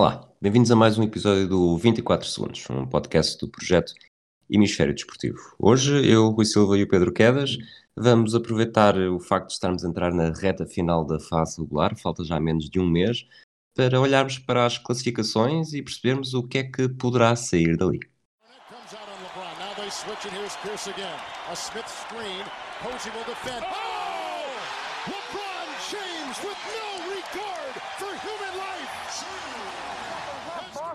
Olá, bem-vindos a mais um episódio do 24 Segundos, um podcast do projeto Hemisfério Desportivo. Hoje eu, Rui Silva e o Pedro Quedas vamos aproveitar o facto de estarmos a entrar na reta final da fase regular, falta já menos de um mês, para olharmos para as classificações e percebermos o que é que poderá sair dali.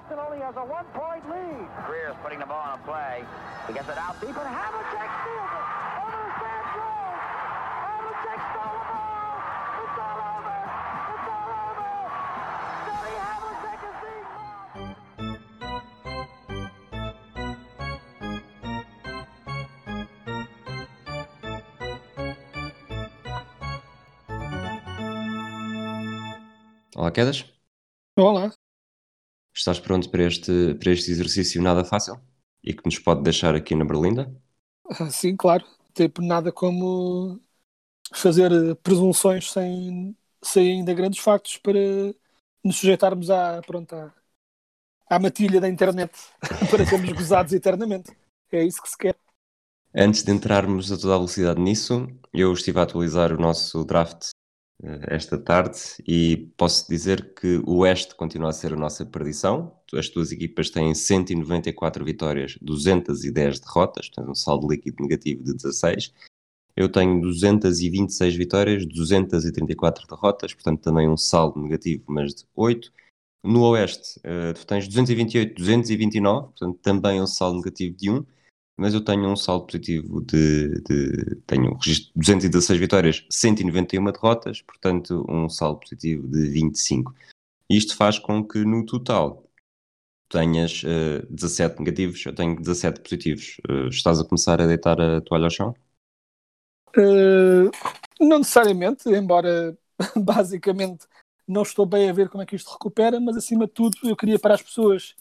Boston only has a one-point lead. Greer's putting the ball on a play. He gets it out deep and Havlicek steals it. Over the stand throws. Havlicek stole the ball. It's all over. It's all over. Johnny Havlicek is being Olá, Quedas. Olá. Estás pronto para este, para este exercício nada fácil? E que nos pode deixar aqui na Berlinda? Ah, Sim, claro. Tipo, nada como fazer eh, presunções sem, sem ainda grandes factos para nos sujeitarmos à, pronto, à, à matilha da internet para sermos gozados eternamente. É isso que se quer. Antes de entrarmos a toda a velocidade nisso, eu estive a atualizar o nosso draft esta tarde e posso dizer que o Oeste continua a ser a nossa perdição. As tuas equipas têm 194 vitórias, 210 derrotas, portanto um saldo líquido negativo de 16. Eu tenho 226 vitórias, 234 derrotas, portanto também um saldo negativo, mas de 8. No Oeste, eh, tu tens 228, 229, portanto também um saldo negativo de 1 mas eu tenho um saldo positivo de, de tenho um registro de 216 vitórias, 191 derrotas, portanto um saldo positivo de 25. Isto faz com que no total tenhas uh, 17 negativos, eu tenho 17 positivos. Uh, estás a começar a deitar a toalha ao chão? Uh, não necessariamente, embora basicamente não estou bem a ver como é que isto recupera, mas acima de tudo eu queria para as pessoas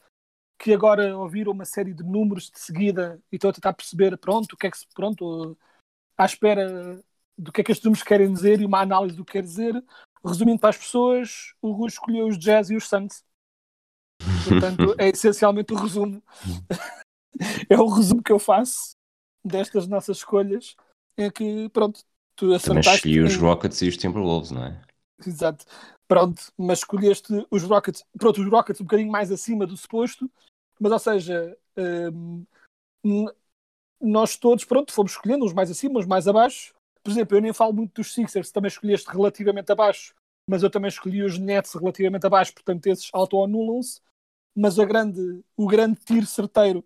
que agora ouviram uma série de números de seguida e estão a tentar perceber, pronto, o que é que se, pronto, à espera do que é que estes números querem dizer e uma análise do que quer dizer. Resumindo para as pessoas, o Rui escolheu os Jazz e os Suns. Portanto, é essencialmente o resumo. é o resumo que eu faço destas nossas escolhas. É que, pronto, tu Também acertaste. escolhi os Rockets e os Timberwolves, não é? Exato. Pronto, mas escolheste os Rockets, pronto, os Rockets um bocadinho mais acima do suposto, mas ou seja, n- nós todos, pronto, fomos escolhendo uns mais acima, uns mais abaixo. Por exemplo, eu nem falo muito dos Sixers, também escolheste relativamente abaixo, mas eu também escolhi os Nets relativamente abaixo, portanto esses auto-anulam-se. Mas a grande, o grande tiro certeiro,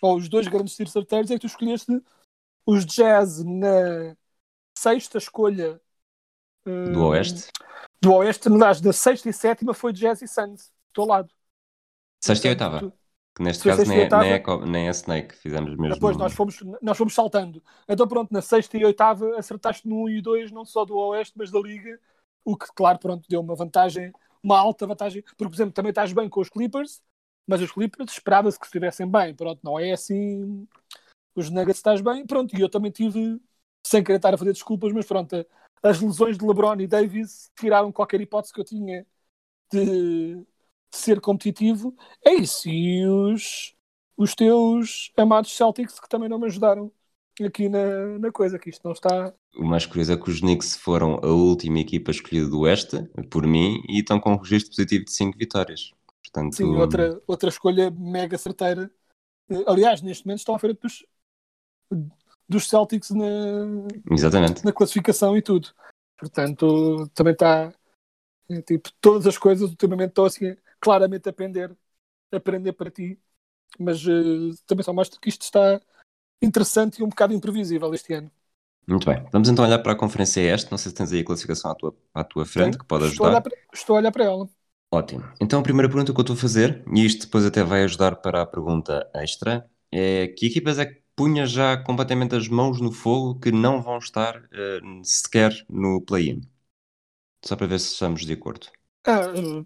ou os dois grandes tiros certeiros, é que tu escolheste os Jazz na sexta escolha hum, Do Oeste. Do Oeste, aliás, da sexta e sétima foi Jazz e Suns, do teu lado. Sexta e oitava. Que neste caso nem é, nem, é, oitava- nem é Snake, fizemos mesmo. Depois nós fomos, nós fomos saltando. Então pronto, na sexta e oitava acertaste no 1 e 2, não só do Oeste, mas da Liga, o que, claro, pronto, deu uma vantagem, uma alta vantagem, porque, por exemplo, também estás bem com os Clippers, mas os Clippers esperava-se que estivessem bem, pronto, não é assim, os Nuggets estás bem, pronto, e eu também tive, sem querer estar a fazer desculpas, mas pronto, as lesões de LeBron e Davis tiraram qualquer hipótese que eu tinha de ser competitivo, é isso, e os, os teus amados Celtics que também não me ajudaram aqui na, na coisa, que isto não está. O mais curioso é que os Knicks foram a última equipa escolhida do Oeste, por mim, e estão com um registro positivo de 5 vitórias. Portanto, Sim, outra, outra escolha mega certeira. Eh, Aliás, neste momento estão à frente dos, dos Celtics na, Exatamente. na classificação e tudo. Portanto, também está. eh, Tipo, todas as coisas ultimamente estão assim, claramente a aprender, aprender para ti. Mas eh, também só mostra que isto está interessante e um bocado imprevisível este ano. Muito bem. Vamos então olhar para a Conferência Este. Não sei se tens aí a classificação à tua, à tua frente, Tenho. que pode estou, a ajudar. para, estou a olhar para ela. Ótimo. Então a primeira pergunta que eu estou a fazer, e isto depois até vai ajudar para a pergunta extra, é que equipas é que punha já completamente as mãos no fogo que não vão estar eh, sequer no play-in? Só para ver se estamos de acordo. Ah, eh,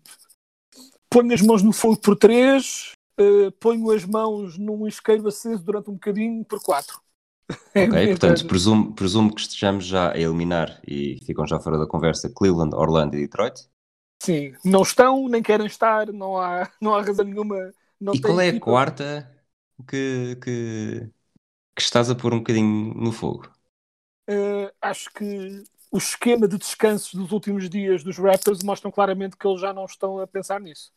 ponho as mãos no fogo por 3, ponho as mãos num isqueiro aceso durante um bocadinho por 4. Ok, portanto, presumo, presumo que estejamos já a eliminar e ficam já fora da conversa Cleveland, Orlando e Detroit. Sim, não estão, nem querem estar, não há, não há razão nenhuma. E qual é a quarta que, que, que estás a pôr um bocadinho no fogo? Eh, acho que o esquema de descansos dos últimos dias dos Raptors mostram claramente que eles já não estão a pensar nisso.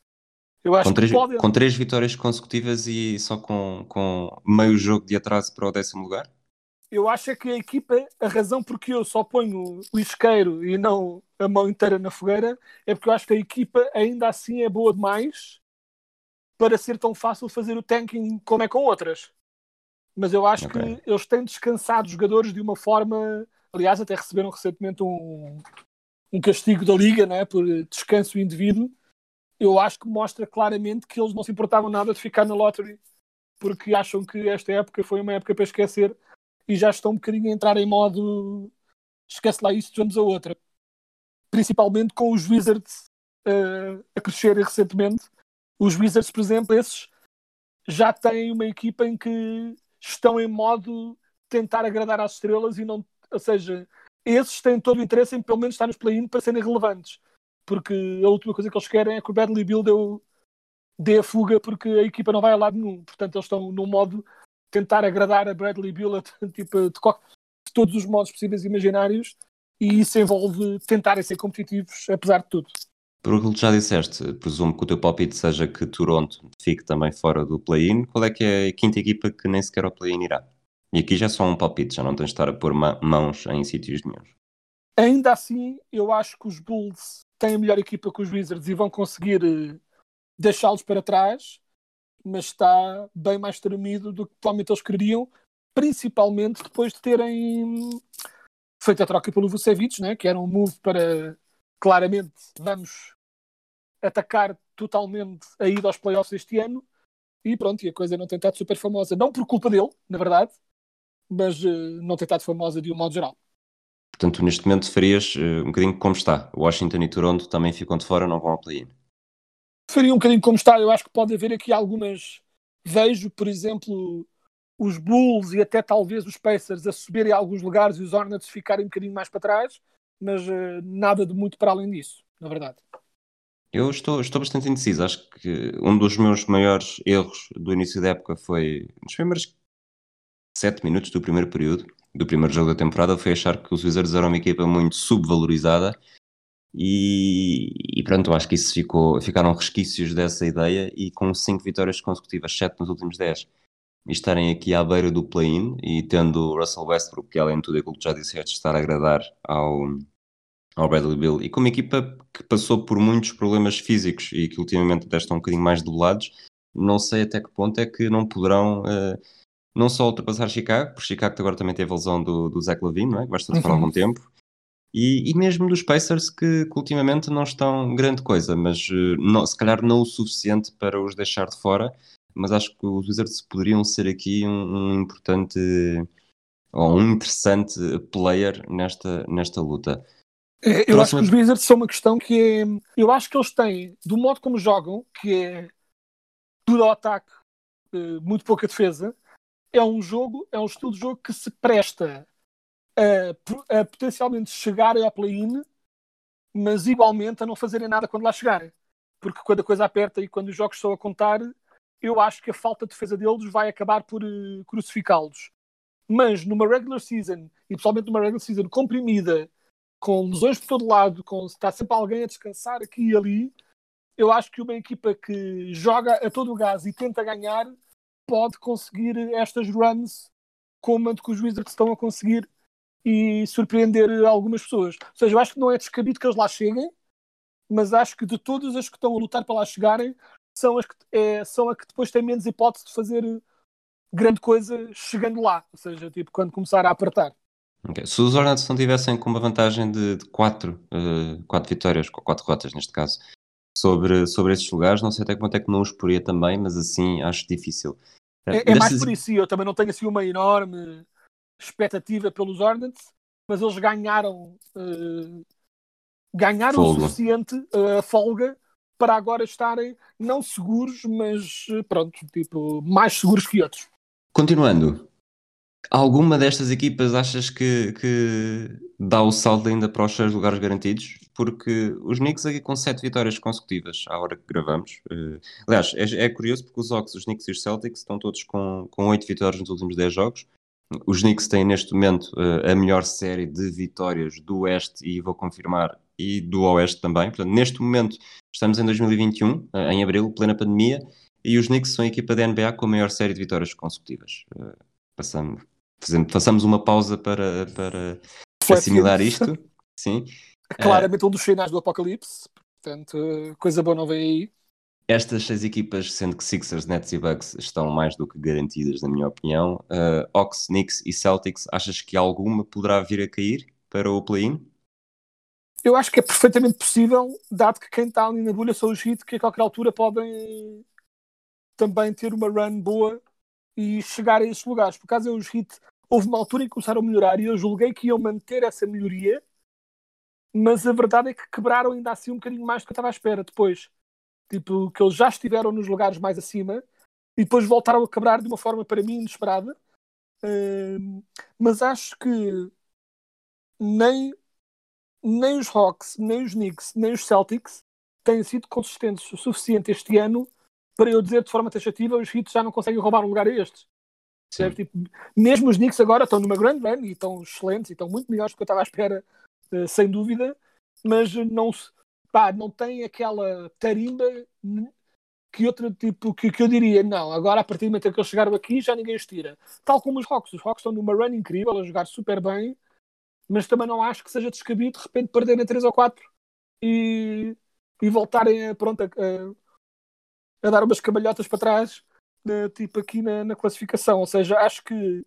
Eu acho Com três, que podem. com três vitórias consecutivas e só com, com meio jogo de atraso para o décimo lugar? Eu acho é que a equipa, a razão porque eu só ponho o isqueiro e não a mão inteira na fogueira, é porque eu acho que a equipa ainda assim é boa demais para ser tão fácil fazer o tanking como é com outras. Mas eu acho Ok. que eles têm descansado os jogadores de uma forma. Aliás, até receberam recentemente um, um castigo da Liga né, por descanso indevido. Eu acho que mostra claramente que eles não se importavam nada de ficar na lottery porque acham que esta época foi uma época para esquecer e já estão um bocadinho a entrar em modo esquece lá isso, vamos a outra. Principalmente com os Wizards eh, a crescerem recentemente. Os Wizards, por exemplo, esses já têm uma equipa em que estão em modo tentar agradar às estrelas e não, ou seja, esses têm todo o interesse em pelo menos estar nos play-in para serem relevantes. Porque a última coisa que eles querem é que o Bradley Bill dê, a fuga porque a equipa não vai a lado nenhum. Portanto, eles estão num modo tentar agradar a Bradley Bill a, tipo, de, de todos os modos possíveis e imaginários e isso envolve tentarem ser competitivos apesar de tudo. Por aquilo que já disseste, presumo que o teu palpite seja que Toronto fique também fora do play-in. Qual é que é a quinta equipa que nem sequer ao play-in irá? E aqui já é só um palpite, já não tens de estar a pôr mãos em sítios nenhums. Ainda assim, eu acho que os Bulls têm a melhor equipa que os Wizards e vão conseguir eh, deixá-los para trás, mas está bem mais tremido do que provavelmente eles queriam, principalmente depois de terem feito a troca pelo Vucevic, né? que era um move para claramente vamos atacar totalmente a ida aos playoffs este ano e pronto, e a coisa não tem estado super famosa, não por culpa dele, na verdade, mas eh, não tem estado famosa de um modo geral. Portanto, neste momento farias eh, um bocadinho como está. Washington e Toronto também ficam de fora, não vão ao play-in. faria um bocadinho como está. Eu acho que pode haver aqui algumas. Vejo, por exemplo, os Bulls e até talvez os Pacers a subirem a alguns lugares e os Hornets ficarem um bocadinho mais para trás, mas eh, nada de muito para além disso, na verdade. Eu estou, estou bastante indeciso. Acho que um dos meus maiores erros do início da época foi nos primeiros sete minutos do primeiro período, do primeiro jogo da temporada, foi achar que os Wizards eram uma equipa muito subvalorizada e, e pronto, acho que isso ficou, ficaram resquícios dessa ideia e com cinco vitórias consecutivas, sete nos últimos dez, e estarem aqui à beira do play-in e tendo o Russell Westbrook, que além de tudo aquilo que já disseste, estar a agradar ao, ao Bradley Bill e com uma equipa que passou por muitos problemas físicos e que ultimamente até estão um bocadinho mais debelados, não sei até que ponto é que não poderão eh, não só ultrapassar Chicago, porque Chicago agora também teve a lesão do, do Zach Lavine, não é? que vai estar Uhum. algum tempo, e, e mesmo dos Pacers que, que ultimamente não estão grande coisa, mas eh, não- se calhar não o suficiente para os deixar de fora, mas acho que os Wizards poderiam ser aqui um, um importante ou um interessante player nesta, nesta luta. Eh, Eu Próxima- acho que os Wizards são uma questão que é. Eu acho que eles têm, do modo como jogam, que é tudo ao ataque, eh, muito pouca defesa, é um jogo, é um estilo de jogo que se presta a, a potencialmente chegarem ao play-in, mas igualmente a não fazerem nada quando lá chegarem. Porque quando a coisa aperta e quando os jogos estão a contar, eu acho que a falta de defesa deles vai acabar por eh, crucificá-los. Mas numa regular season, e pessoalmente numa regular season comprimida, com lesões por todo lado, com está sempre alguém a descansar aqui e ali, eu acho que uma equipa que joga a todo o gás e tenta ganhar pode conseguir estas runs como que os Wizards estão a conseguir e surpreender algumas pessoas. Ou seja, eu acho que não é descabido que eles lá cheguem, mas acho que de todas as que estão a lutar para lá chegarem, são as que, é, são a que depois têm menos hipótese de fazer grande coisa chegando lá. Ou seja, tipo, quando começar a apertar. Ok. Se os Hornets não tivessem com uma vantagem de, de quatro, eh, quatro vitórias, com quatro rotas neste caso, sobre, sobre esses lugares, não sei até quanto é que não os poria também, mas assim acho difícil. Eh, É, é mais por isso, eu também não tenho assim uma enorme expectativa pelos Hornets, mas eles ganharam eh, ganharam o Folga. suficiente eh, a folga para agora estarem não seguros, mas eh, pronto, tipo, mais seguros que outros. Continuando, Alguma destas equipas achas que, que dá o salto ainda para os seus lugares garantidos? Porque os Knicks aqui com sete vitórias consecutivas à hora que gravamos. eh, aliás, é, é curioso porque os Hawks, os Knicks e os Celtics estão todos com, com oito vitórias nos últimos 10 jogos. Os Knicks têm neste momento eh, a melhor série de vitórias do Oeste e vou confirmar, e do Oeste também. Portanto, neste momento estamos em 2021, eh, em abril, plena pandemia, e os Knicks são a equipa da NBA com a maior série de vitórias consecutivas. Eh, passamos, façamos uma pausa para, para assimilar isto. Sim. Claramente um dos finais do Apocalipse. Portanto, coisa boa não vem aí. Estas seis equipas, sendo que Sixers, Nets e Bucks estão mais do que garantidas, na minha opinião, uh, Knicks e Celtics, achas que alguma poderá vir a cair para o play-in? Eu acho que é perfeitamente possível, dado que quem está ali na bolha são os Heat, que a qualquer altura podem também ter uma run boa e chegar a esses lugares. Por acaso, os Heat, houve uma altura em que começaram a melhorar e eu julguei que iam manter essa melhoria, mas a verdade é que quebraram ainda assim um bocadinho mais do que eu estava à espera depois. Tipo, que eles já estiveram nos lugares mais acima e depois voltaram a quebrar de uma forma, para mim, inesperada. Ahm, mas acho que nem, nem os Hawks, nem os Knicks, nem os Celtics têm sido consistentes o suficiente este ano para eu dizer de forma taxativa os Heat já não conseguem roubar um lugar a estes. Percebes? Tipo, mesmo os Knicks agora estão numa grande run e estão excelentes e estão muito melhores do que eu estava à espera, eh, sem dúvida, mas não, se- pá, não tem aquela tarimba que outro tipo que, que eu diria, não, agora a partir do momento em que eles chegaram aqui já ninguém os tira. Tal como os Hawks, os Hawks estão numa run incrível, a jogar super bem, mas também não acho que seja descabido de repente perderem 3 ou 4 e, e voltarem a, pronto, a, a- a dar umas camalhotas para trás, eh, tipo aqui na, na classificação. Ou seja, acho que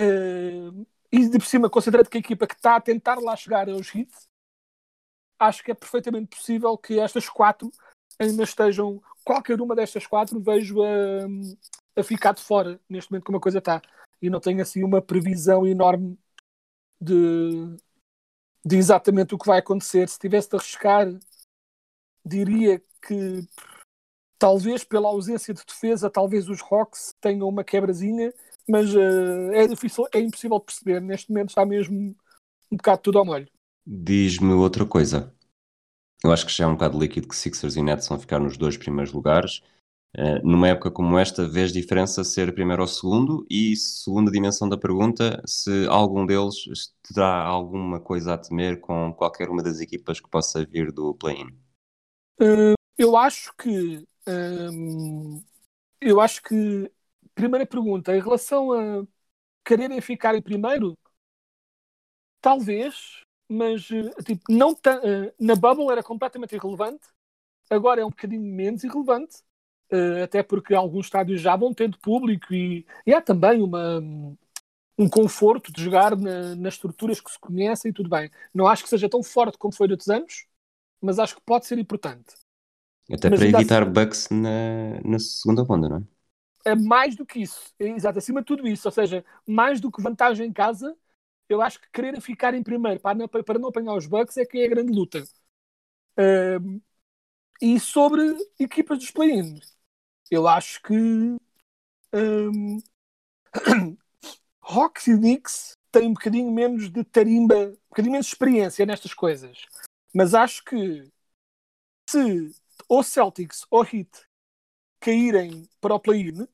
eh, e de por cima, considerando que a equipa que está a tentar lá chegar é os Heat, acho que é perfeitamente possível que estas quatro ainda estejam, qualquer uma destas quatro, vejo a, a ficar de fora neste momento como a coisa está. E não tenho assim uma previsão enorme de, de exatamente o que vai acontecer. Se tivesse de arriscar, diria que talvez pela ausência de defesa, talvez os Hawks tenham uma quebrazinha, mas eh, é difícil, é impossível perceber. Neste momento está mesmo um bocado tudo ao molho. Diz-me outra coisa. Eu acho que já é um bocado líquido que Sixers e Nets vão ficar nos dois primeiros lugares. Eh, numa época como esta, vês diferença ser primeiro ou segundo? E segunda dimensão da pergunta, se algum deles terá alguma coisa a temer com qualquer uma das equipas que possa vir do play-in? Eh, eu acho que hum, eu acho que primeira pergunta, em relação a quererem ficar em primeiro, talvez, mas eh, tipo, não eh, na bubble era completamente irrelevante, agora é um bocadinho menos irrelevante, eh, até porque alguns estádios já vão tendo público e, e há também uma, um conforto de jogar na- nas estruturas que se conhecem e tudo bem. Não acho que seja tão forte como foi de outros anos, mas acho que pode ser importante. Até Mas para evitar assim- bugs na, na segunda ronda, não é? é mais do que isso. É, exato, acima de tudo isso. Ou seja, mais do que vantagem em casa, eu acho que querer ficar em primeiro para não, para não apanhar os Bucks é que é a grande luta. Ahm, e sobre equipas dos play-ins, eu acho que ahm, Hawks e Knicks têm um bocadinho menos de tarimba, um bocadinho menos de experiência nestas coisas. Mas acho que se ou Celtics ou Heat caírem para o play-in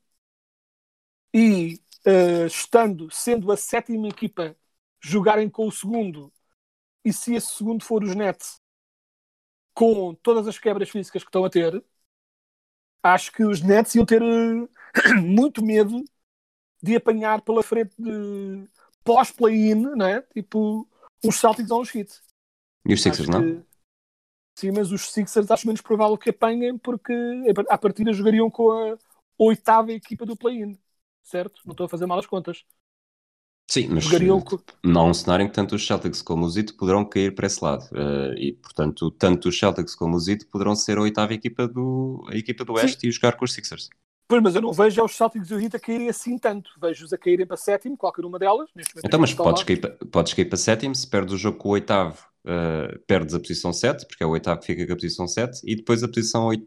e eh, estando, sendo a sétima equipa, jogarem com o segundo, e se esse segundo for os Nets, com todas as quebras físicas que estão a ter, acho que os Nets iam ter eh, muito medo de apanhar pela frente de pós-play-in, não é? Tipo, os Celtics ou os Heat. E os Sixers, não? Sim, mas os Sixers acho menos provável que apanhem porque à partida jogariam com a oitava equipa do play-in, certo? Não estou a fazer mal as contas. Sim, mas não há um cenário em que tanto os Celtics como os Heat poderão cair para esse lado. Eh, e, portanto, tanto os Celtics como os Heat poderão ser a oitava equipa do, a equipa do. Oeste e jogar com os Sixers. Pois, mas eu não vejo os Celtics e o Heat a caírem assim tanto. Vejo-os a caírem para sétimo, qualquer uma delas. Então, mas podes cair, pa- podes cair para sétimo, se perdes o jogo com o oitavo, eh, perdes a posição 7, porque é o oitavo que fica com a posição 7, e depois a posição 8,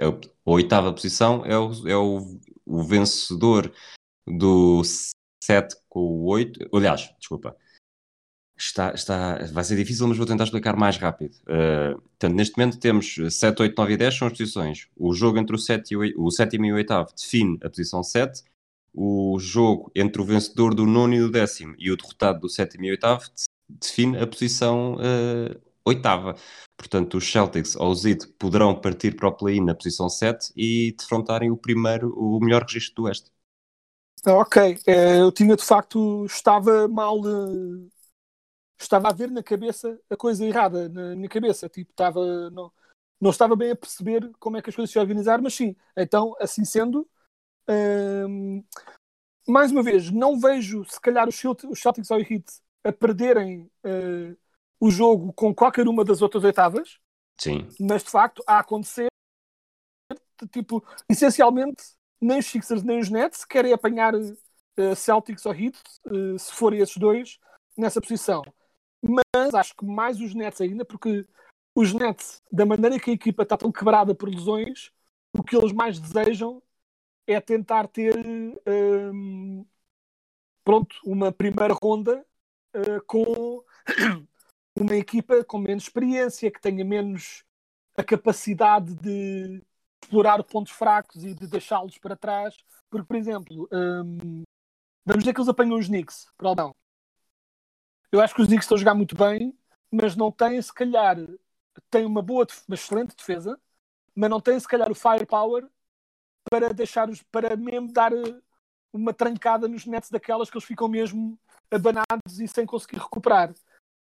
a a oitava posição é o, é o, o vencedor do 7 com o 8. Aliás, desculpa. Está, está, vai ser difícil, mas vou tentar explicar mais rápido. Uh, portanto, neste momento temos 7, 8, 9 e 10 são as posições. O jogo entre o, 7 e o, o sétimo e o oitavo define a posição 7. O jogo entre o vencedor do nono e do décimo e o derrotado do sétimo e oitavo define a posição uh, oitava. Portanto, os Celtics ou os Heat poderão partir para o play-in na posição 7 e defrontarem o primeiro, o melhor registro do Oeste. Ok, eh, eu tinha de facto, estava mal, eh, estava a ver na cabeça a coisa errada, na minha cabeça, tipo, estava, não, não estava bem a perceber como é que as coisas se iam organizar, mas sim, então, assim sendo, ehm, mais uma vez, não vejo se calhar os Celtics ou o Heat a perderem uh, o jogo com qualquer uma das outras oitavas, sim. mas de facto a acontecer, tipo, essencialmente nem os Sixers nem os Nets querem apanhar uh, Celtics ou Heat, uh, se forem esses dois, nessa posição. Mas acho que mais os Nets ainda, porque os Nets, da maneira que a equipa está tão quebrada por lesões, o que eles mais desejam é tentar ter um, pronto, uma primeira ronda uh, com uma equipa com menos experiência, que tenha menos a capacidade de explorar pontos fracos e de deixá-los para trás. Porque, por exemplo, um, vamos dizer que eles apanham os Knicks, para não. Eu acho que os Knicks estão a jogar muito bem, mas não têm, se calhar, têm uma boa, uma excelente defesa, mas não têm, se calhar, o firepower para deixar os, para mesmo dar eh, uma trancada nos nets daquelas que eles ficam mesmo abanados e sem conseguir recuperar.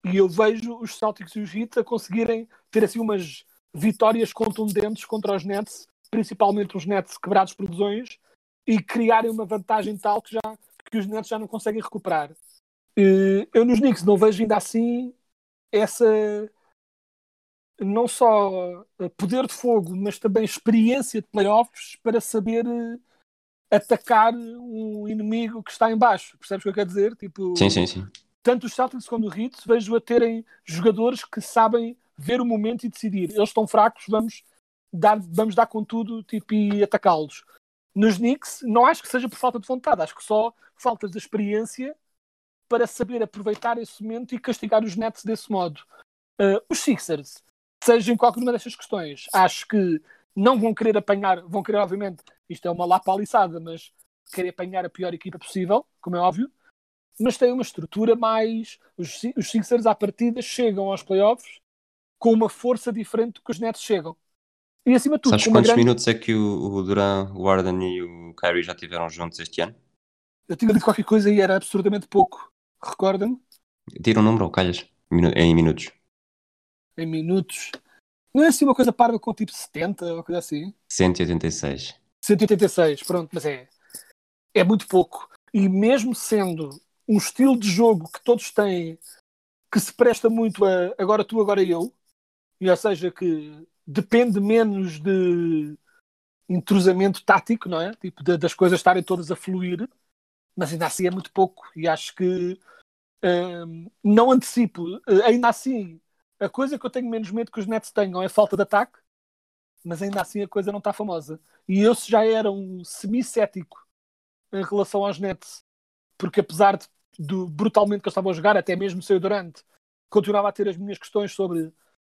E eu vejo os Celtics e os Heat a conseguirem ter assim umas vitórias contundentes contra os Nets, principalmente os Nets quebrados por lesões, e criarem uma vantagem tal que, já, que os Nets já não conseguem recuperar. Eu nos Knicks não vejo ainda assim essa não só poder de fogo, mas também experiência de playoffs para saber eh, atacar um inimigo que está em baixo. Percebes o que eu quero dizer? Tipo, sim, sim, sim. Tanto os Celtics como o Heat vejo a terem jogadores que sabem ver o momento e decidir. Eles estão fracos, vamos dar, vamos dar com tudo tipo, e atacá-los. Nos Knicks, não acho que seja por falta de vontade, acho que só falta de experiência para saber aproveitar esse momento e castigar os Nets desse modo. Uh, os Sixers, seja em qualquer uma destas questões, acho que não vão querer apanhar, vão querer, obviamente, isto é uma lapa aliçada, mas querer apanhar a pior equipa possível, como é óbvio, mas têm uma estrutura mais. Os, os Sixers, à partida, chegam aos playoffs com uma força diferente do que os Nets chegam. E acima de tudo, Sabes quantos grande... minutos é que o, o Duran, o Warden e o Kyrie já tiveram juntos este ano? Eu tinha dito qualquer coisa e era absurdamente pouco. Recorda-me? Tira um número ou calhas? Em minutos. Em minutos. Não é assim uma coisa parva com tipo 70 ou coisa assim? 186. 186, pronto, mas é. É muito pouco. E mesmo sendo um estilo de jogo que todos têm que se presta muito a agora tu, agora eu, ou seja, que depende menos de intrusamento tático, não é? Tipo, de, das coisas estarem todas a fluir, mas ainda assim é muito pouco. E acho que hum, não antecipo, ainda assim, a coisa que eu tenho menos medo que os Nets tenham é falta de ataque, mas ainda assim a coisa não está famosa. E eu já era um semi-cético em relação aos Nets, porque apesar de do brutalmente que eles estavam a jogar, até mesmo sem o Durante, continuava a ter as minhas questões sobre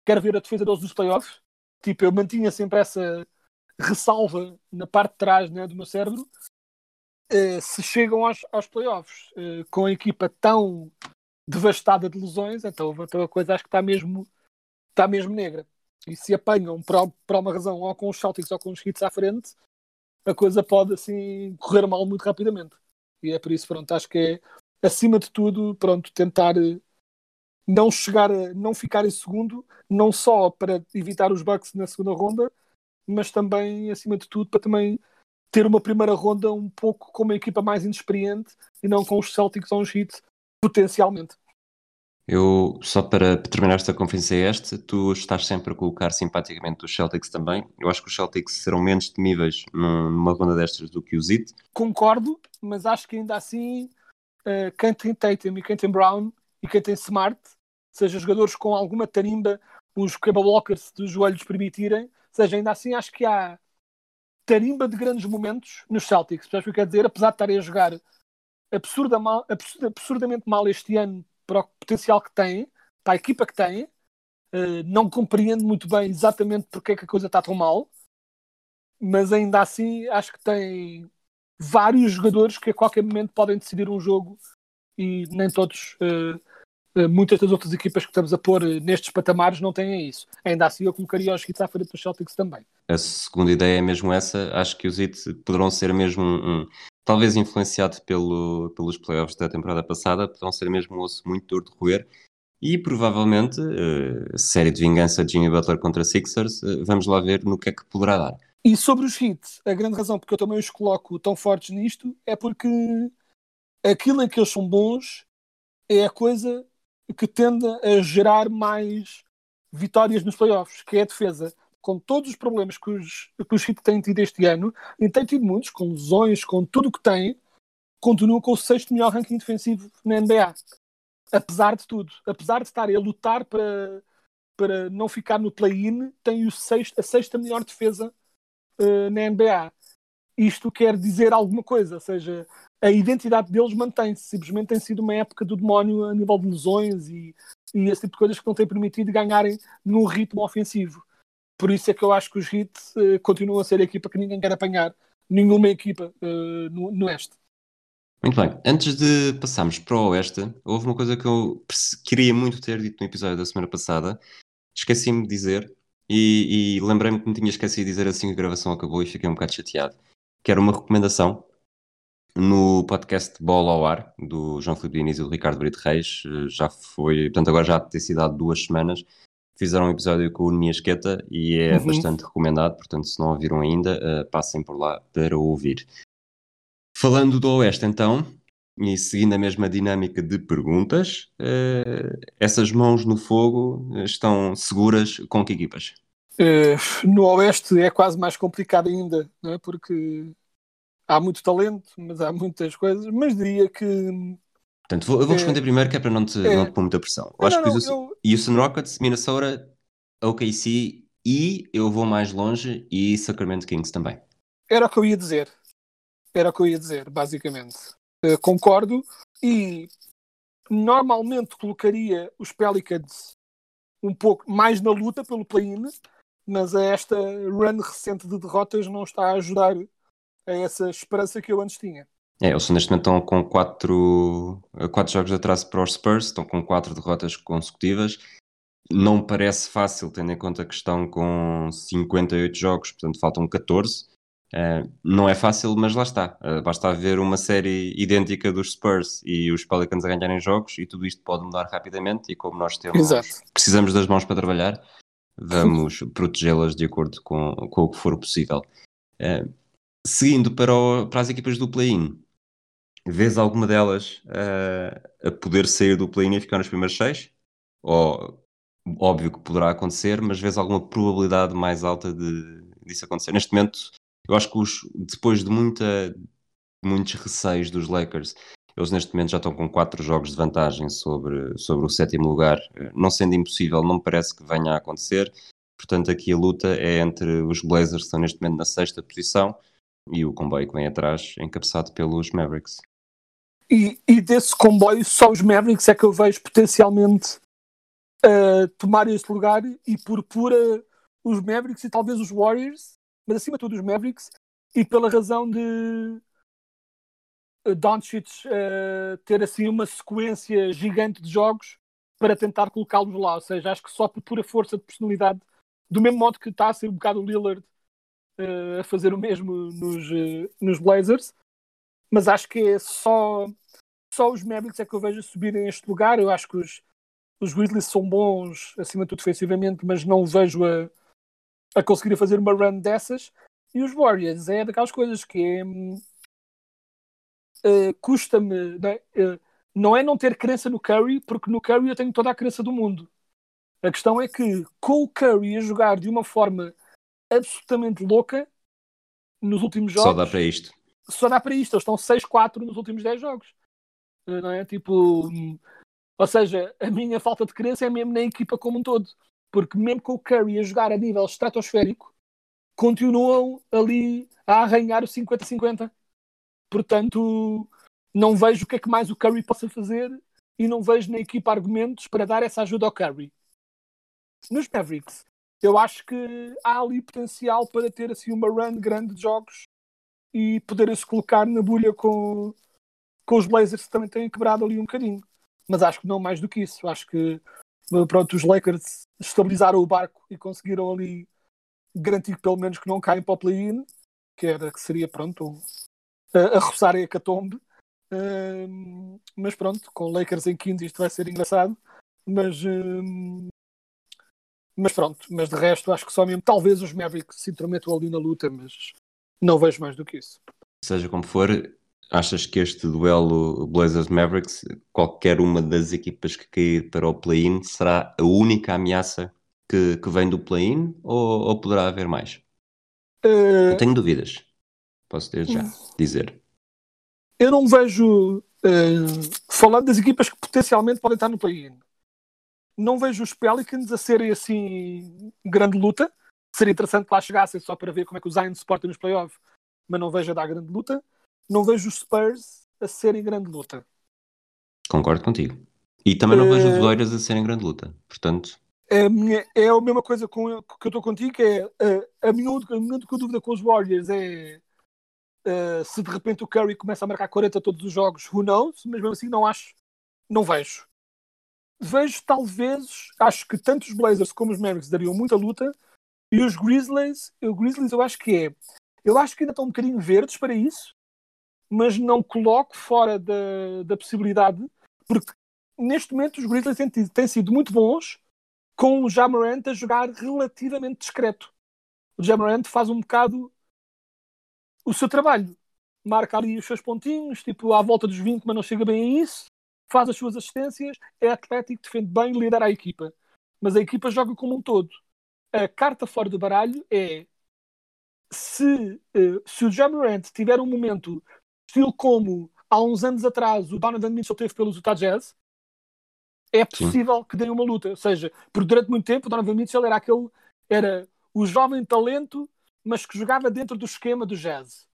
quero ver a defesa deles nos playoffs. Tipo, eu mantinha sempre essa ressalva na parte de trás né, do meu cérebro. Uh, se chegam aos, aos playoffs uh, com a equipa tão devastada de lesões, então, a coisa acho que está mesmo, está mesmo negra. E se apanham por, uma razão, ou com os Celtics ou com os Hits à frente, a coisa pode assim correr mal muito rapidamente. E é por isso, pronto, acho que é acima de tudo, pronto, tentar eh, não chegar a, não ficar em segundo, não só para evitar os Bucks na segunda ronda, mas também, acima de tudo, para também ter uma primeira ronda um pouco com uma equipa mais inexperiente e não com os Celtics ou os Heat, potencialmente. Eu, só para terminar esta conferência este, tu estás sempre a colocar simpaticamente os Celtics também. Eu acho que os Celtics serão menos temíveis numa ronda destas do que os Heat. Concordo, mas acho que ainda assim uh, quem tem Tatum e quem tem Brown e quem tem Smart, seja jogadores com alguma tarimba, os cable walkers dos joelhos permitirem, seja ainda assim acho que há tarimba de grandes momentos nos Celtics, percebes o que eu quero dizer? Apesar de estarem a jogar absurda mal, absurda- absurdamente mal este ano para o potencial que tem, para a equipa que tem. Uh, não compreendo muito bem exatamente porque é que a coisa está tão mal, mas ainda assim acho que tem vários jogadores que a qualquer momento podem decidir um jogo e nem todos, uh, muitas das outras equipas que estamos a pôr uh, nestes patamares não têm isso. Ainda assim eu colocaria os Hits à frente dos Celtics também. A segunda ideia é mesmo essa. Acho que os Heat poderão ser mesmo um, talvez influenciado pelo, pelos playoffs da temporada passada, poderão ser mesmo um osso muito duro de roer. E provavelmente, eh, série de vingança de Jimmy Butler contra Sixers, eh, vamos lá ver no que é que poderá dar. E sobre os hits, a grande razão porque eu também os coloco tão fortes nisto é porque aquilo em que eles são bons é a coisa que tende a gerar mais vitórias nos playoffs, que é a defesa. Com todos os problemas que os, que os hits têm tido este ano, e têm tido muitos, com lesões, com tudo o que têm, continuam com o sexto melhor ranking defensivo na NBA. Apesar de tudo, apesar de estarem a lutar para, para não ficar no play-in, tem o sexto, a sexta melhor defesa eh, na NBA. Isto quer dizer alguma coisa, ou seja, a identidade deles mantém-se. Simplesmente tem sido uma época do demónio a nível de lesões e, e esse tipo de coisas que não tem permitido ganharem num ritmo ofensivo. Por isso é que eu acho que os Heat eh, continuam a ser a equipa que ninguém quer apanhar. Nenhuma equipa eh, no, no Oeste. Muito bem, antes de passarmos para o Oeste, houve uma coisa que eu queria muito ter dito no episódio da semana passada, esqueci-me de dizer, e, e lembrei-me que me tinha esquecido de dizer assim que a gravação acabou e fiquei um bocado chateado, que era uma recomendação no podcast Bola ao Ar, do João Filipe Diniz e do Ricardo Brito Reis, eh, já foi, portanto agora já tem sido há duas semanas, fizeram um episódio com o Nemi Esqueta e é Uhum. bastante recomendado, portanto se não ouviram ainda, eh, passem por lá para ouvir. Falando do Oeste, então, e seguindo a mesma dinâmica de perguntas, eh, essas mãos no fogo estão seguras com que equipas? Eh, no Oeste é quase mais complicado ainda, não é? porque há muito talento, mas há muitas coisas. Mas diria que. Portanto, vou, eu vou É. responder primeiro, que é para não te, É. não te pôr muita pressão. Eu acho não, que os eu- Houston Rockets, Minnesota, OKC e eu vou mais longe e Sacramento Kings também. Era o que eu ia dizer. Era o que eu ia dizer, basicamente. Eh, concordo. E normalmente colocaria os Pelicans um pouco mais na luta pelo play-in, mas esta run recente de derrotas não está a ajudar a essa esperança que eu antes tinha. É, eles neste momento estão com quatro, quatro jogos de atraso para os Spurs, estão com quatro derrotas consecutivas. Não parece fácil, tendo em conta que estão com 58 jogos, portanto faltam 14. Eh, não é fácil, mas lá está. Eh, basta haver uma série idêntica dos Spurs e os Pelicans a ganharem jogos e tudo isto pode mudar rapidamente. E como nós temos, Exato. precisamos das mãos para trabalhar, vamos protegê-las de acordo com, com o que for possível. Eh, seguindo para, o- para as equipas do play-in, vês alguma delas eh, a poder sair do play-in e ficar nos primeiros seis? Ou, óbvio que poderá acontecer, mas vês alguma probabilidade mais alta de disso acontecer? Neste momento, eu acho que os, depois de muita, muitos receios dos Lakers, eles neste momento já estão com quatro jogos de vantagem sobre, sobre o sétimo lugar. Não sendo impossível, não me parece que venha a acontecer. Portanto, aqui a luta é entre os Blazers, que estão neste momento na sexta posição, e o comboio que vem atrás, encabeçado pelos Mavericks. E, e desse comboio, só os Mavericks é que eu vejo potencialmente uh, tomar esse lugar e por pura os Mavericks e talvez os Warriors, mas acima de tudo os Mavericks, e pela razão de uh, Doncic uh, ter assim uma sequência gigante de jogos para tentar colocá-los lá. Ou seja, acho que só por pura força de personalidade, do mesmo modo que está a ser um bocado o Lillard uh, a fazer o mesmo nos, uh, nos Blazers, mas acho que é só, só os Mavericks é que eu vejo a subirem este lugar. Eu acho que os, os Grizzlies são bons, acima de tudo defensivamente, mas não vejo a, a conseguir fazer uma run dessas. E os Warriors é daquelas coisas que é. Uh, custa-me. Não, é? Uh, não é não ter crença no Curry, porque no Curry eu tenho toda a crença do mundo. A questão é que com o Curry a jogar de uma forma absolutamente louca nos últimos jogos. Só dá para isto. Só dá para isto. Eles estão 6-4 nos últimos 10 jogos. Não é? Tipo. Ou seja, a minha falta de crença é mesmo na equipa como um todo. Porque mesmo com o Curry a jogar a nível estratosférico, continuam ali a arranhar o 50-50. Portanto, não vejo o que é que mais o Curry possa fazer e não vejo na equipa argumentos para dar essa ajuda ao Curry. Nos Mavericks, eu acho que há ali potencial para ter assim uma run grande de jogos e poderem-se colocar na bolha com, com os Blazers que também têm quebrado ali um bocadinho. Mas acho que não mais do que isso. Acho que pronto, os Lakers estabilizaram o barco e conseguiram ali garantir pelo menos que não caem para o play-in, que era que seria pronto a, roçar a hecatombe. Mas pronto, com Lakers em quinto isto vai ser engraçado. Mas, mas pronto, mas de resto acho que só mesmo talvez os Mavericks se intrometam ali na luta, mas não vejo mais do que isso. Seja como for, achas que este duelo Blazers-Mavericks, qualquer uma das equipas que cair para o play-in, será a única ameaça que, que vem do play-in ou, ou, poderá haver mais? Uh... Eu tenho dúvidas, posso desde já dizer. Eu não vejo, uh, falando das equipas que potencialmente podem estar no play-in, não vejo os Pelicans a serem assim grande luta. Seria interessante que lá chegassem só para ver como é que os Zion se portam nos playoffs, mas não vejo a dar grande luta. Não vejo os Spurs a serem grande luta. Concordo contigo. E também não vejo os Warriors a serem grande luta. Portanto, a minha, é a mesma coisa com, que eu estou contigo, que é a, a, minha, a minha única dúvida com os Warriors é uh, se de repente o Curry começa a marcar 40 todos os jogos, who knows, mas mesmo assim não acho, não vejo. Vejo talvez, acho que tanto os Blazers como os Mavericks dariam muita luta e os Grizzlies, os Grizzlies eu acho que é, eu acho que ainda estão um bocadinho verdes para isso, mas não coloco fora da, da possibilidade, porque neste momento os Grizzlies têm, têm sido muito bons com o Jamarant a jogar relativamente discreto. O Jamarant faz um bocado o seu trabalho. Marca ali os seus pontinhos, tipo à volta dos 20, mas não chega bem a isso. Faz as suas assistências, é atlético, defende bem, lidera a equipa. Mas a equipa joga como um todo. A carta fora do baralho é se, uh, se o Jamarant tiver um momento estilo como há uns anos atrás o Donovan Mitchell teve pelos Utah Jazz, é possível que dê uma luta. Ou seja, porque durante muito tempo o Donovan Mitchell era aquele, era o jovem talento, mas que jogava dentro do esquema do jazz.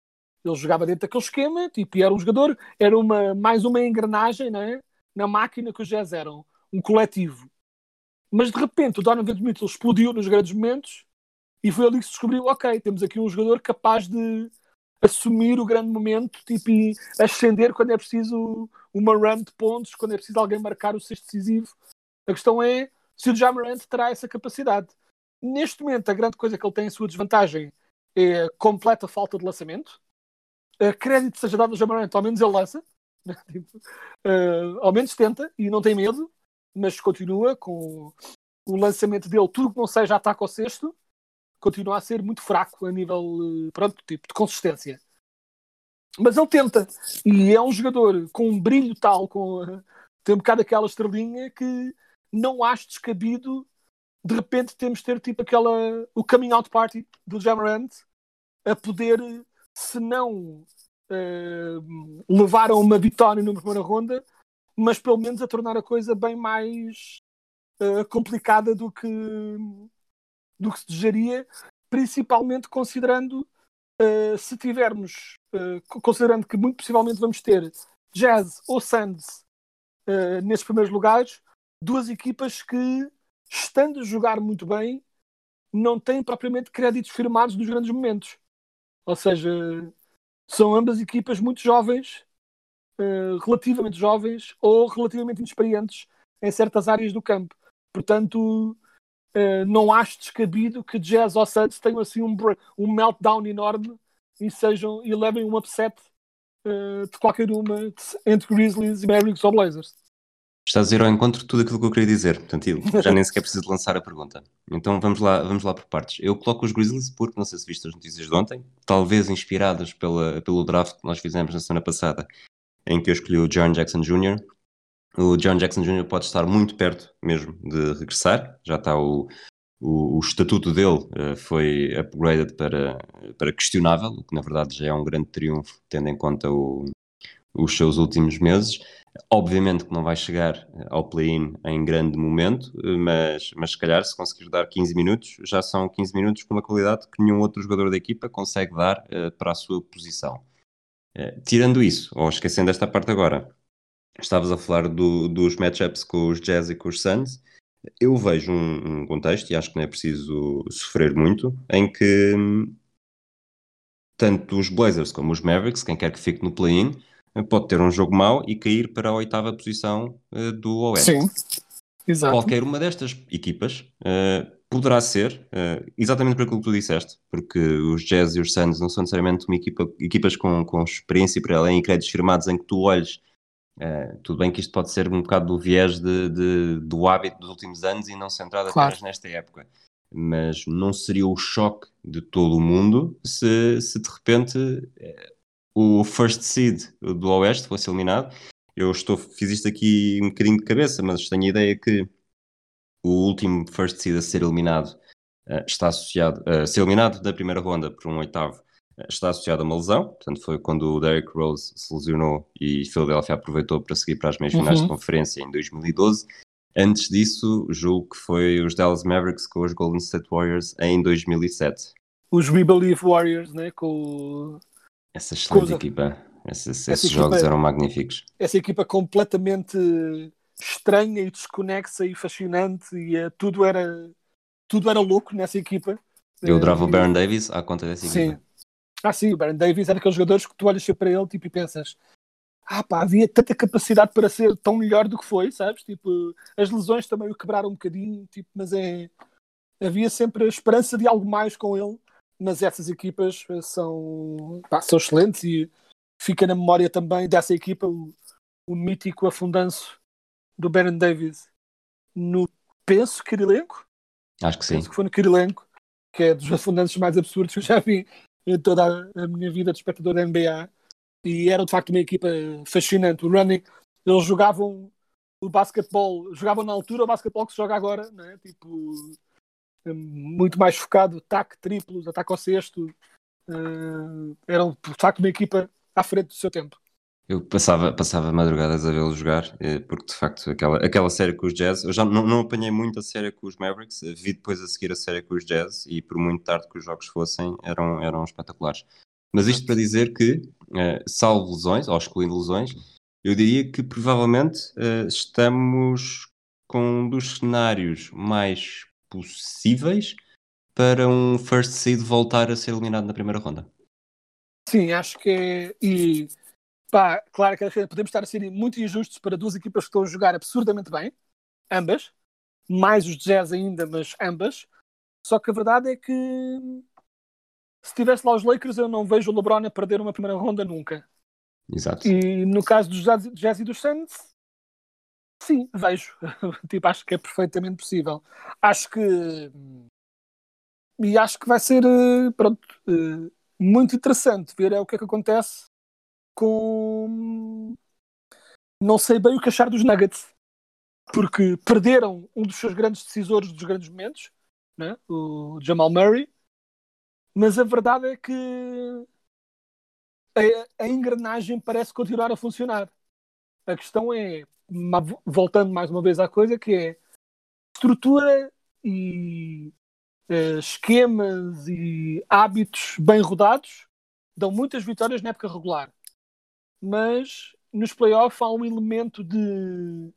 Ele jogava dentro daquele esquema, tipo, e era um jogador, era uma, mais uma engrenagem né, na máquina que os jazz eram, um coletivo. Mas de repente o Donovan Mitchell explodiu nos grandes momentos e foi ali que se descobriu, ok, temos aqui um jogador capaz de assumir o grande momento tipo, e ascender quando é preciso uma run de pontos, quando é preciso alguém marcar o sexto decisivo. A questão é se o Jamarant terá essa capacidade. Neste momento, a grande coisa que ele tem em sua desvantagem é a completa falta de lançamento. A crédito seja dado ao Jamarant, ao menos ele lança. tipo, uh, ao menos tenta e não tem medo, mas continua com o lançamento dele, tudo que não seja ataque ao sexto, continua a ser muito fraco a nível eh, pronto, tipo, de consistência. Mas ele tenta. E é um jogador com um brilho tal, com, eh, tem um bocado aquela estrelinha que não acho descabido de repente temos de ter tipo aquela o coming out party do Jamarant a poder, se não uh, levar a uma vitória numa primeira ronda, mas pelo menos a tornar a coisa bem mais uh, complicada do que do que se desejaria, principalmente considerando uh, se tivermos, considerando que muito possivelmente vamos ter Jazz ou Suns uh, nesses primeiros lugares, duas equipas que, estando a jogar muito bem, não têm propriamente créditos firmados nos grandes momentos. Ou seja, são ambas equipas muito jovens, uh, relativamente jovens ou relativamente inexperientes em certas áreas do campo. Portanto, uh, não acho descabido que Jazz ou Suns tenham assim um, um meltdown enorme e sejam e levem um upset uh, de qualquer uma entre Grizzlies e Mavericks ou Blazers. Estás a ir ao encontro tudo aquilo que eu queria dizer, portanto, já nem sequer preciso lançar a pergunta. Então vamos lá, vamos lá por partes. Eu coloco os Grizzlies porque, não sei se viste as notícias de ontem, talvez inspiradas pela, pelo draft que nós fizemos na semana passada, em que eu escolhi o John Jackson Jr., o John Jackson Jr. pode estar muito perto mesmo de regressar, já está o, o, o estatuto dele uh, foi upgraded para, para questionável, o que na verdade já é um grande triunfo, tendo em conta o, os seus últimos meses. Obviamente que não vai chegar ao play-in em grande momento, mas, mas se calhar se conseguir dar 15 minutos, já são 15 minutos com uma qualidade que nenhum outro jogador da equipa consegue dar uh, para a sua posição. Eh, tirando isso, ou esquecendo esta parte agora, estavas a falar do- dos matchups com os Jazz e com os Suns. Eu vejo um, um contexto, e acho que não é preciso sofrer muito, em que hum, tanto os Blazers como os Mavericks, quem quer que fique no play-in, eh, pode ter um jogo mau e cair para a oitava posição eh, do Oeste. Sim, exato. Qualquer uma destas equipas eh, poderá ser, eh, exatamente por aquilo que tu disseste, porque os Jazz e os Suns não são necessariamente uma equipa, equipas com, com experiência para além e créditos firmados em que tu olhes. tudo bem que isto pode ser um bocado do viés de, de- do hábito dos últimos anos e não centrado Claro. apenas nesta época. Mas não seria o choque de todo o mundo se, se de repente o first seed do Oeste fosse eliminado. Eu estou, fiz isto aqui um bocadinho de cabeça, mas tenho a ideia que o último first seed a ser eliminado eh, está associado, a ser eliminado da primeira ronda por um oitavo, eh, está associado a uma lesão, portanto foi quando o Derrick Rose se lesionou e Philadelphia aproveitou para seguir para as meias finais Uhum. de conferência em 2012. Antes disso, julgo que foi os Dallas Mavericks com os Golden State Warriors em 2007. Os We Believe Warriors, né? Com o- Essa excelente Coisa. equipa, esses, equipa- jogos eram magníficos. essa equipa completamente estranha e desconexa e fascinante e eh, tudo era tudo era louco nessa equipa. Eu adorava o Eh, Baron Davis à conta dessa Sim. equipa. Ah, sim, o Baron Davis era aqueles jogadores que tu olhas sempre para ele tipo, e pensas ah pá, havia tanta capacidade para ser tão melhor do que foi, sabes? Tipo, as lesões também o quebraram um bocadinho, tipo, mas é havia sempre a esperança de algo mais com ele, mas essas equipas eh, são, pá, são excelentes e fica na memória também dessa equipa o, o mítico afundanço do Baron Davis no penso Kirilenko, Acho que sim. penso que foi no Kirilenko, que é dos afundanços mais absurdos que eu já vi em toda a, minha vida de espectador da NBA. E era de facto uma equipa fascinante. O running, eles jogavam o basquetebol, jogavam na altura o basquetebol que se joga agora, né? tipo, muito mais focado, ataque triplos, ataque ao sexto. Eh, eram de facto uma equipa à frente do seu tempo. Eu passava, passava madrugadas a vê-lo jogar, eh, porque de facto aquela, aquela série com os Jazz, eu já não, não apanhei muito a série com os Mavericks, eh, vi depois a seguir a série com os Jazz e por muito tarde que os jogos fossem, eram, eram espetaculares. Mas isto para dizer que, salvo lesões, ou excluindo lesões, eu diria que provavelmente estamos com um dos cenários mais possíveis para um first seed voltar a ser eliminado na primeira ronda. Sim, acho que é. E pá, claro que podemos estar a ser muito injustos para duas equipas que estão a jogar absurdamente bem, ambas, mais os Jazz ainda, mas ambas. Só que a verdade é que se tivesse lá os Lakers, eu não vejo o LeBron a perder uma primeira ronda nunca. Exato. E no caso dos Jazz, Jazz e dos Suns, sim, vejo. tipo, acho que é perfeitamente possível. Acho que. E acho que vai ser, eh, pronto, eh, muito interessante ver é o que é que acontece com. Não sei bem o que achar dos Nuggets, porque perderam um dos seus grandes decisores dos grandes momentos, né? o Jamal Murray, mas a verdade é que a, a engrenagem parece continuar a funcionar. A questão é, voltando mais uma vez à coisa, que é estrutura e eh, esquemas e hábitos bem rodados dão muitas vitórias na época regular. Mas nos playoffs há um elemento de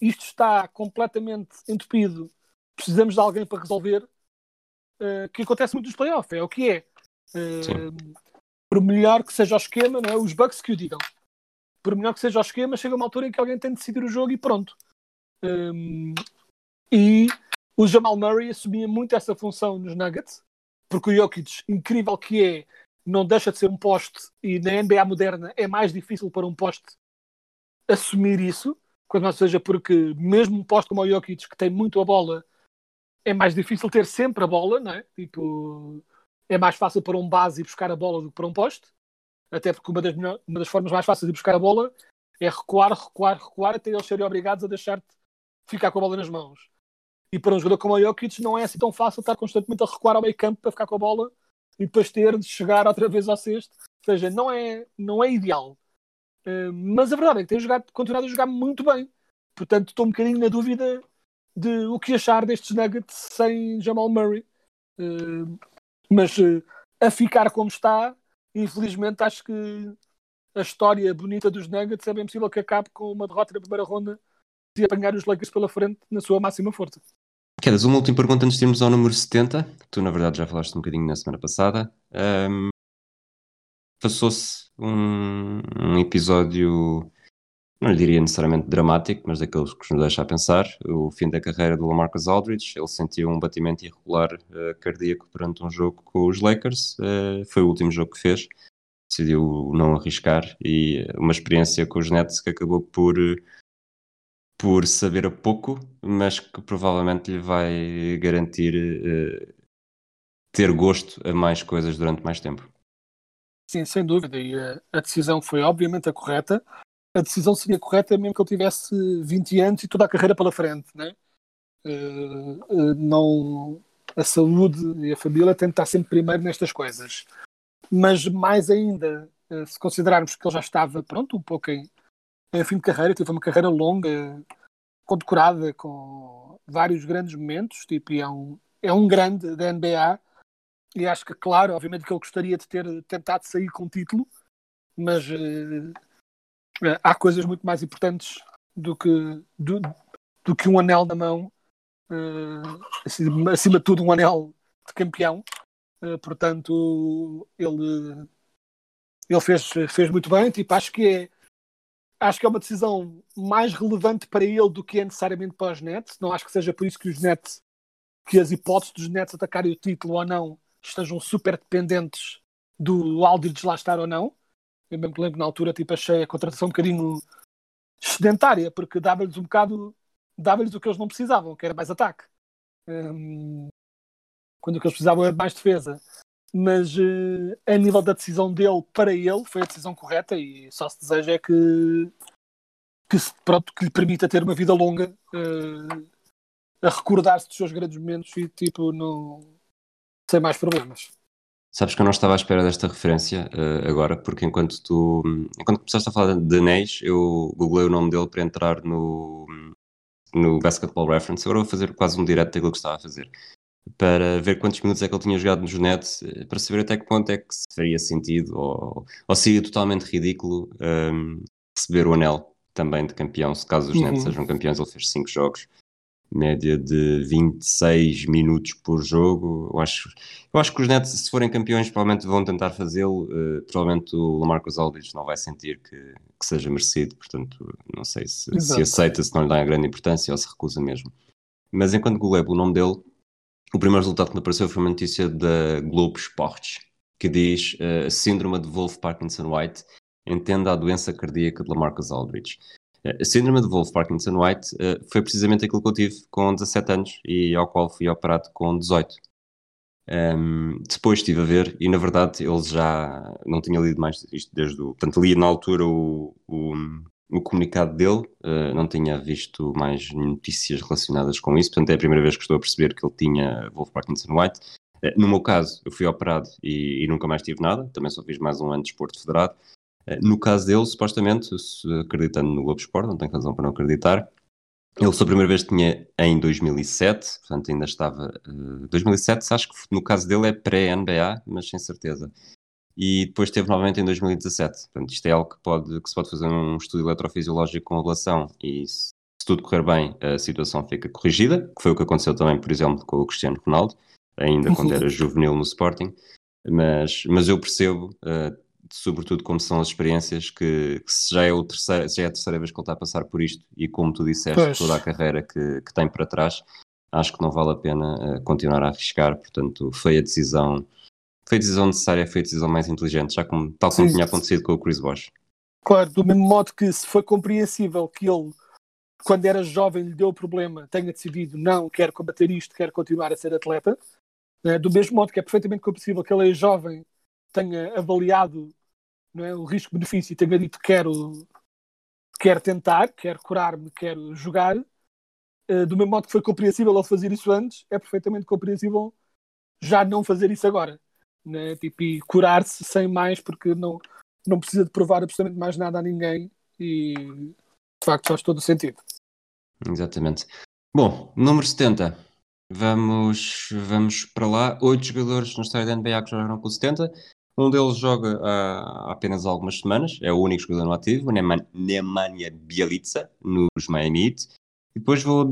isto está completamente entupido, precisamos de alguém para resolver, eh, que acontece muito nos playoffs, é o que é. Sim. por melhor que seja o esquema, não é? os Bucks que o digam. Por melhor que seja o esquema, chega uma altura em que alguém tem de decidir o jogo e pronto. Hum, e o Jamal Murray assumia muito essa função nos Nuggets, porque o Jokic, incrível que é, não deixa de ser um poste e na NBA moderna é mais difícil para um poste assumir isso, quando mais seja porque mesmo um poste como o Jokic, que tem muito a bola, é mais difícil ter sempre a bola, não é? Tipo, é mais fácil para um base buscar a bola do que para um poste. Até porque uma das, melhor- uma das formas mais fáceis de buscar a bola é recuar, recuar, recuar, até eles serem obrigados a deixar-te ficar com a bola nas mãos. E para um jogador como o Jokic não é assim tão fácil estar constantemente a recuar ao meio campo para ficar com a bola e depois ter de chegar outra vez ao sexto. Ou seja, não é, não é ideal. Eh, mas a verdade é que tem jogado, continuado a jogar muito bem. Portanto, estou um bocadinho na dúvida de o que achar destes Nuggets sem Jamal Murray. Eh, mas eh, a ficar como está, infelizmente acho que a história bonita dos Nuggets, é bem possível que acabe com uma derrota na primeira ronda de apanhar os Lakers pela frente na sua máxima força. Queres uma última pergunta antes de irmos ao número 70? Tu, na verdade, já falaste um bocadinho na semana passada. Um, Passou-se um, um episódio, não lhe diria necessariamente dramático, mas daqueles que nos deixa a pensar. O fim da carreira do Lamarcus Aldridge. Ele sentiu um batimento irregular uh, cardíaco durante um jogo com os Lakers. Uh, foi o último jogo que fez. Decidiu não arriscar e uma experiência com os Nets que acabou por por saber a pouco, mas que provavelmente lhe vai garantir uh, ter gosto a mais coisas durante mais tempo. Sim, sem dúvida. E a, a, decisão foi obviamente a correta. A decisão seria correta mesmo que ele tivesse 20 anos e toda a carreira pela frente, né? Uh, não a saúde e a família têm de estar sempre primeiro nestas coisas. Mas mais ainda, uh, se considerarmos que ele já estava pronto um pouco em, em fim de carreira, teve uma carreira longa, condecorada com vários grandes momentos, tipo, é um, é um grande da NBA e acho que, claro, obviamente que ele gostaria de ter tentado sair com título, mas uh, há coisas muito mais importantes do que, do, do que um anel na mão, uh, acima, acima de tudo um anel de campeão. Uh, portanto, ele, ele fez, fez muito bem. Tipo, acho que é acho que é uma decisão mais relevante para ele do que é necessariamente para os Nets. Não acho que seja por isso que os Nets, que as hipóteses dos Nets atacarem o título ou não, estejam super dependentes do Aldridge lá estar ou não. Eu mesmo lembro na altura, tipo, achei a contratação um bocadinho sedentária, porque dava-lhes um bocado, dava-lhes o que eles não precisavam, que era mais ataque. Um, quando o que eles precisavam era mais defesa. Mas uh, a nível da decisão dele, para ele, foi a decisão correta e só se deseja é que, que, pronto, que lhe permita ter uma vida longa uh, a recordar-se dos seus grandes momentos e tipo, não, sem mais problemas. Sabes que eu não estava à espera desta referência uh, agora, porque enquanto tu enquanto começaste a falar de Neis, eu googlei o nome dele para entrar no, no Basketball Reference. Agora vou fazer quase um direto daquilo que estava a fazer. Para ver quantos minutos é que ele tinha jogado nos Nets, eh, para saber até que ponto é que se faria sentido ou, ou seria totalmente ridículo um, ehm, receber o anel também de campeão, se caso os uhum. Nets sejam campeões, ele fez 5 jogos média de 26 minutos por jogo. Eu acho, eu acho que os Nets, se forem campeões, provavelmente vão tentar fazê-lo. Uh, provavelmente o Lamarcus Aldridge não vai sentir que, que seja merecido, portanto, não sei se, se, aceita, se não lhe dá a grande importância ou se recusa mesmo. Mas enquanto googlei o nome dele, o primeiro resultado que me apareceu foi uma notícia da Globo Esportes, que diz uh, Síndrome de Wolf Parkinson White entenda a doença cardíaca de Lamarcus Aldridge. A síndrome de Wolf Parkinson White uh, foi precisamente aquilo que eu tive com 17 anos e ao qual fui operado com 18. Um, depois estive a ver e na verdade ele já não tinha lido mais isto desde o. Portanto, li na altura o, o, o comunicado dele, uh, não tinha visto mais notícias relacionadas com isso, portanto é a primeira vez que estou a perceber que ele tinha Wolf Parkinson White. No meu caso, eu fui operado e, e, nunca mais tive nada, também só fiz mais um ano de esporte federado. Eh, no caso dele, supostamente, acreditando no Globo Esporte, não tenho razão para não acreditar, ele sua primeira vez tinha em 2007, portanto ainda estava... Uh, eh, 2007 acho que no caso dele é pré-NBA, mas sem certeza. E depois teve novamente em 2017. Portanto, isto é algo que, pode, que se pode fazer um estudo eletrofisiológico com ablação e se, se tudo correr bem, a situação fica corrigida, que foi o que aconteceu também, por exemplo, com o Cristiano Ronaldo, ainda quando era juvenil no Sporting. Mas, mas eu percebo, uh, sobretudo como são as experiências, que, que se, já é o terceiro, já é a terceira vez que ele está a passar por isto e como tu disseste, pois. toda a carreira que, que tem para trás, acho que não vale a pena uh, continuar a arriscar, portanto foi a decisão foi a decisão necessária, foi a decisão mais inteligente, já como, tal como Sim. tinha acontecido com o Chris Bosh. Claro, do mesmo modo que se foi compreensível que ele, quando era jovem, lhe deu o problema, tenha decidido não, quero combater isto, quero continuar a ser atleta, né? do mesmo modo que é perfeitamente compreensível que ele é jovem, tenha avaliado não é, o risco-benefício e tenha dito quero, quero tentar, quero curar-me, quero jogar, uh, do mesmo modo que foi compreensível ele fazer isso antes, é perfeitamente compreensível já não fazer isso agora. Né? Tipo, e curar-se sem mais, porque não, não precisa de provar absolutamente mais nada a ninguém e de facto faz todo o sentido. Exatamente. Bom, número 70. Vamos, vamos para lá. Oito jogadores no estádio da NBA que jogaram com o 70. Um deles joga há, apenas algumas semanas, é o único jogador no ativo, Nemanja Bielica, nos Miami Heat. Depois vou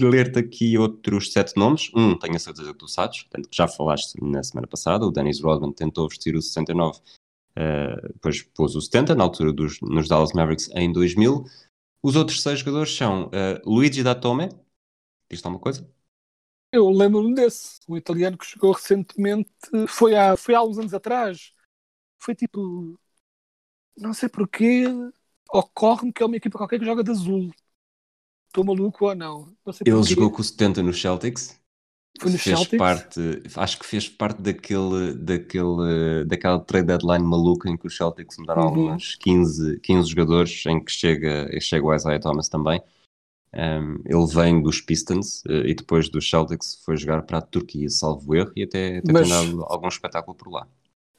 ler-te aqui outros sete nomes. Um, tenho a certeza que tu sabes, tanto já falaste na semana passada. O Dennis Rodman tentou vestir o 69, eh, depois pôs o 70, na altura dos, nos Dallas Mavericks em 2000. Os outros seis jogadores são eh, Luigi Datome, diz-te alguma coisa? Eu lembro-me desse. O italiano que chegou recentemente foi há, foi há uns anos atrás. Foi tipo. Não sei porquê. Ocorre-me que é uma equipa qualquer que joga de azul. Estou maluco ou não? Não sei Ele porquê. jogou com o 70 nos Celtics. Foi nos fez Celtics? parte, acho que fez parte daquele, daquele, daquela trade deadline maluca em que os Celtics mudaram Uhum. alguns 15, 15 jogadores, em que chega, chega o Isaiah Thomas também. Um, ele vem dos Pistons eh, e depois dos Celtics foi jogar para a Turquia, salvo erro, e até, até Mas- tem dado algum espetáculo por lá.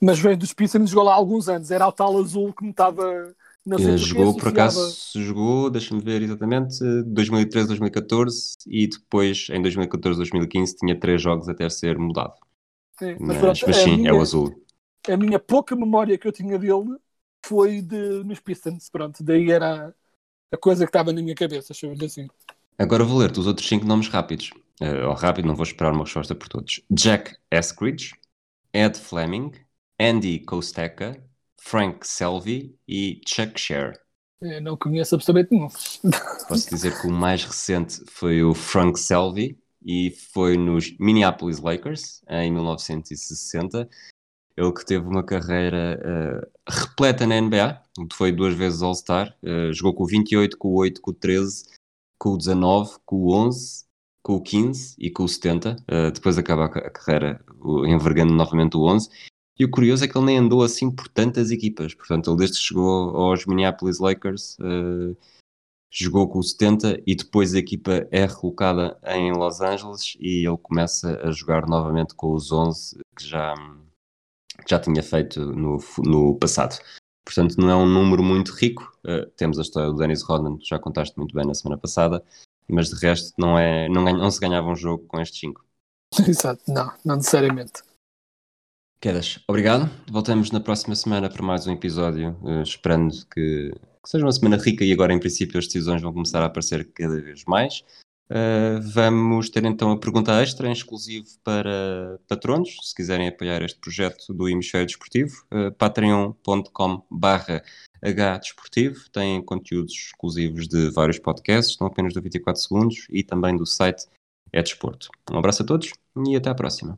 Mas veio dos Pistons e jogou lá há alguns anos. Era o tal azul que me estava. Não sei porquê, jogou, por acaso, jogou, deixa-me ver exatamente, eh, 2013, 2014 e depois em 2014, 2015 tinha três jogos até ser mudado. É, Mas, mas a sim, é minha- o azul. A minha pouca memória que eu tinha dele foi de, nos Pistons. Pronto, daí era a coisa que estava na minha cabeça, chamo-lhe assim. Agora vou ler-te os outros cinco nomes rápidos. Eh, ou rápido, não vou esperar uma resposta por todos. Jack Eskridge, Ed Fleming, Andy Kosteca, Frank Selby e Chuck Scher. Eu não conheço absolutamente nenhum. Posso dizer que o mais recente foi o Frank Selby e foi nos Minneapolis Lakers em 1960. Ele que teve uma carreira eh, repleta na NBA, foi duas vezes All-Star, eh, jogou com o 28, com o 8, com o 13, com o 19, com o 11, com o 15 e com o 70. Eh, depois acaba a, ca- a carreira envergando novamente o 11. E o curioso é que ele nem andou assim por tantas equipas. Portanto, ele desde que chegou aos Minneapolis Lakers eh, jogou com o 70 e depois a equipa é recolocada em Los Angeles e ele começa a jogar novamente com os 11 que já, que já tinha feito no, no passado. Portanto, não é um número muito rico. Eh, temos a história do Dennis Rodman, que já contaste muito bem na semana passada, mas de resto não, é, não, ganha- não se ganhava um jogo com estes 5. Exato, não, não necessariamente. Quedas, obrigado. Voltamos na próxima semana para mais um episódio, eh, esperando que, que seja uma semana rica e agora, em princípio, as decisões vão começar a aparecer cada vez mais. Eh, vamos ter então a pergunta extra em exclusivo para patronos, se quiserem apoiar este projeto do Hemisfério Desportivo, uh, patreon.com barra Desportivo, tem conteúdos exclusivos de vários podcasts, não apenas do 24 segundos, e também do site É Desporto. Um abraço a todos e até à próxima.